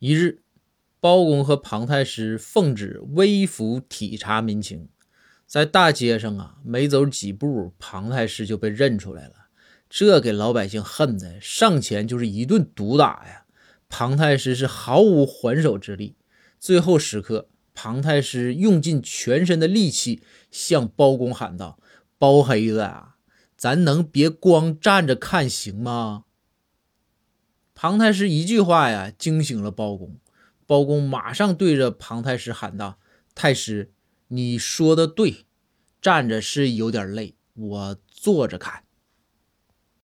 一日，包公和庞太师奉旨微服体察民情，在大街上啊，没走几步，庞太师就被认出来了。这给老百姓恨的，上前就是一顿毒打呀。庞太师是毫无还手之力。最后时刻，庞太师用尽全身的力气向包公喊道：“包黑子啊，咱能别光站着看行吗？”庞太师一句话呀，惊醒了包公。包公马上对着庞太师喊道：“太师，你说的对，站着是有点累，我坐着看。”